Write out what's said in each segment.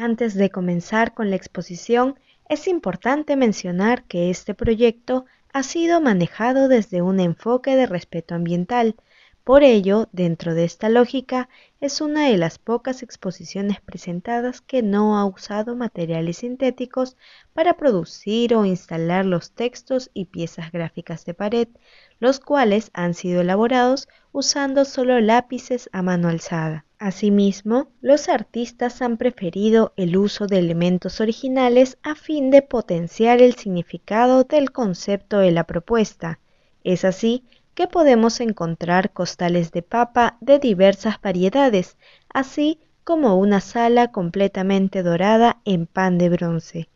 Antes de comenzar con la exposición, es importante mencionar que este proyecto ha sido manejado desde un enfoque de respeto ambiental, por ello, dentro de esta lógica, es una de las pocas exposiciones presentadas que no ha usado materiales sintéticos para producir o instalar los textos y piezas gráficas de pared, los cuales han sido elaborados usando solo lápices a mano alzada. Asimismo, los artistas han preferido el uso de elementos originales a fin de potenciar el significado del concepto de la propuesta. Es así que podemos encontrar costales de papa de diversas variedades, así como una sala completamente dorada en pan de bronce.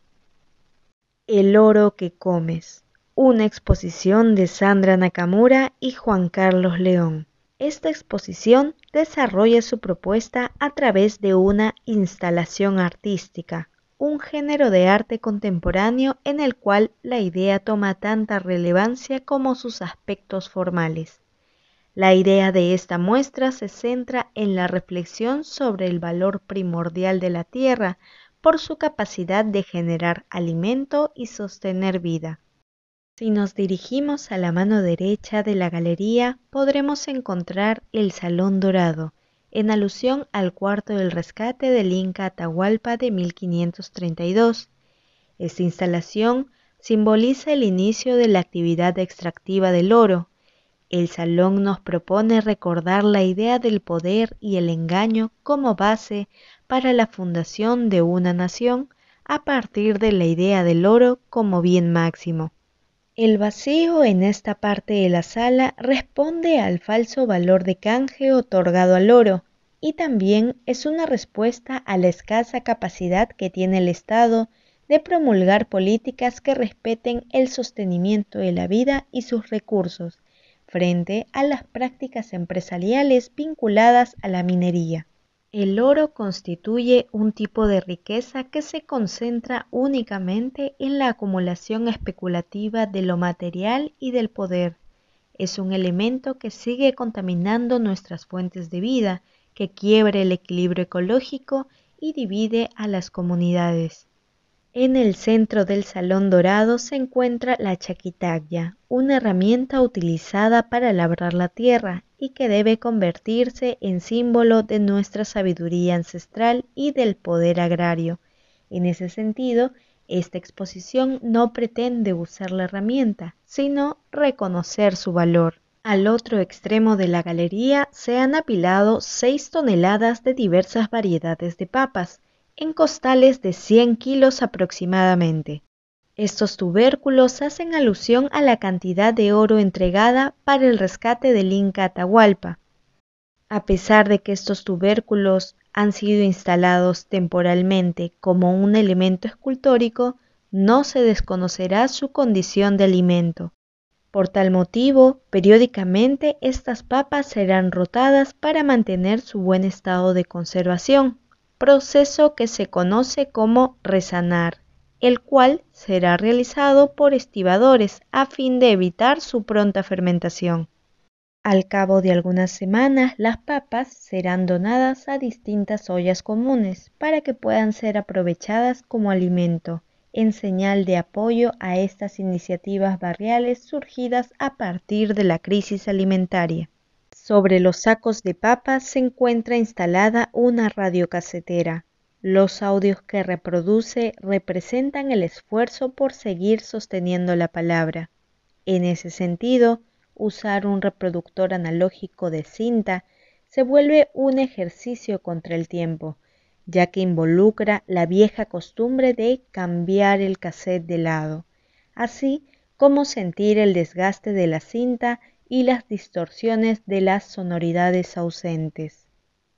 El oro que comes. Una exposición de Sandra Nakamura y Juan Carlos León. Esta exposición desarrolla su propuesta a través de una instalación artística, un género de arte contemporáneo en el cual la idea toma tanta relevancia como sus aspectos formales. La idea de esta muestra se centra en la reflexión sobre el valor primordial de la tierra por su capacidad de generar alimento y sostener vida. Si nos dirigimos a la mano derecha de la galería podremos encontrar el Salón Dorado, en alusión al cuarto del rescate del Inca Atahualpa de 1532. Esta instalación simboliza el inicio de la actividad extractiva del oro. El salón nos propone recordar la idea del poder y el engaño como base para la fundación de una nación a partir de la idea del oro como bien máximo. El vacío en esta parte de la sala responde al falso valor de canje otorgado al oro y también es una respuesta a la escasa capacidad que tiene el Estado de promulgar políticas que respeten el sostenimiento de la vida y sus recursos frente a las prácticas empresariales vinculadas a la minería. El oro constituye un tipo de riqueza que se concentra únicamente en la acumulación especulativa de lo material y del poder. Es un elemento que sigue contaminando nuestras fuentes de vida, que quiebra el equilibrio ecológico y divide a las comunidades. En el centro del salón dorado se encuentra la chaquitaglia, una herramienta utilizada para labrar la tierra y que debe convertirse en símbolo de nuestra sabiduría ancestral y del poder agrario. En ese sentido, esta exposición no pretende usar la herramienta, sino reconocer su valor. Al otro extremo de la galería se han apilado seis toneladas de diversas variedades de papas, en costales de 100 kilos aproximadamente. Estos tubérculos hacen alusión a la cantidad de oro entregada para el rescate del Inca Atahualpa. A pesar de que estos tubérculos han sido instalados temporalmente como un elemento escultórico, no se desconocerá su condición de alimento. Por tal motivo, periódicamente estas papas serán rotadas para mantener su buen estado de conservación proceso que se conoce como resanar, el cual será realizado por estibadores a fin de evitar su pronta fermentación. Al cabo de algunas semanas, las papas serán donadas a distintas ollas comunes para que puedan ser aprovechadas como alimento, en señal de apoyo a estas iniciativas barriales surgidas a partir de la crisis alimentaria. Sobre los sacos de papas se encuentra instalada una radiocasetera. Los audios que reproduce representan el esfuerzo por seguir sosteniendo la palabra. En ese sentido, usar un reproductor analógico de cinta se vuelve un ejercicio contra el tiempo, ya que involucra la vieja costumbre de cambiar el cassette de lado, así como sentir el desgaste de la cinta y las distorsiones de las sonoridades ausentes.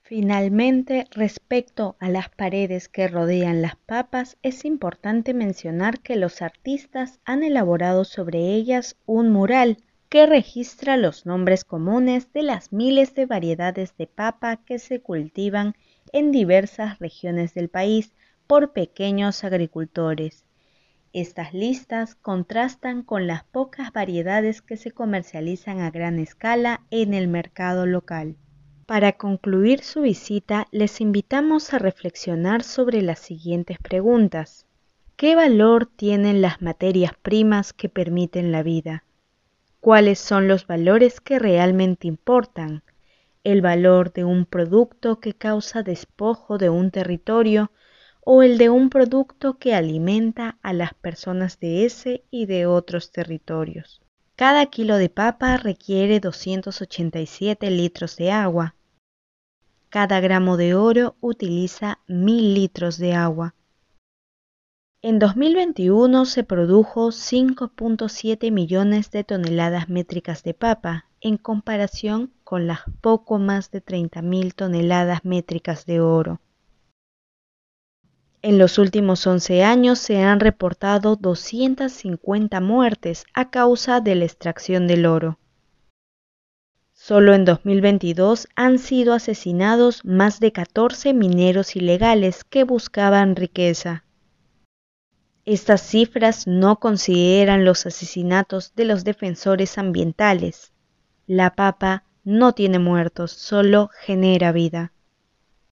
Finalmente, respecto a las paredes que rodean las papas, es importante mencionar que los artistas han elaborado sobre ellas un mural que registra los nombres comunes de las miles de variedades de papa que se cultivan en diversas regiones del país por pequeños agricultores. Estas listas contrastan con las pocas variedades que se comercializan a gran escala en el mercado local. Para concluir su visita, les invitamos a reflexionar sobre las siguientes preguntas. ¿Qué valor tienen las materias primas que permiten la vida? ¿Cuáles son los valores que realmente importan? ¿El valor de un producto que causa despojo de un territorio o el de un producto que alimenta a las personas de ese y de otros territorios? Cada kilo de papa requiere 287 litros de agua. Cada gramo de oro utiliza 1000 litros de agua. En 2021 se produjo 5.7 millones de toneladas métricas de papa, en comparación con las poco más de 30.000 toneladas métricas de oro. En los últimos 11 años se han reportado 250 muertes a causa de la extracción del oro. Solo en 2022 han sido asesinados más de 14 mineros ilegales que buscaban riqueza. Estas cifras no consideran los asesinatos de los defensores ambientales. La papa no tiene muertos, solo genera vida.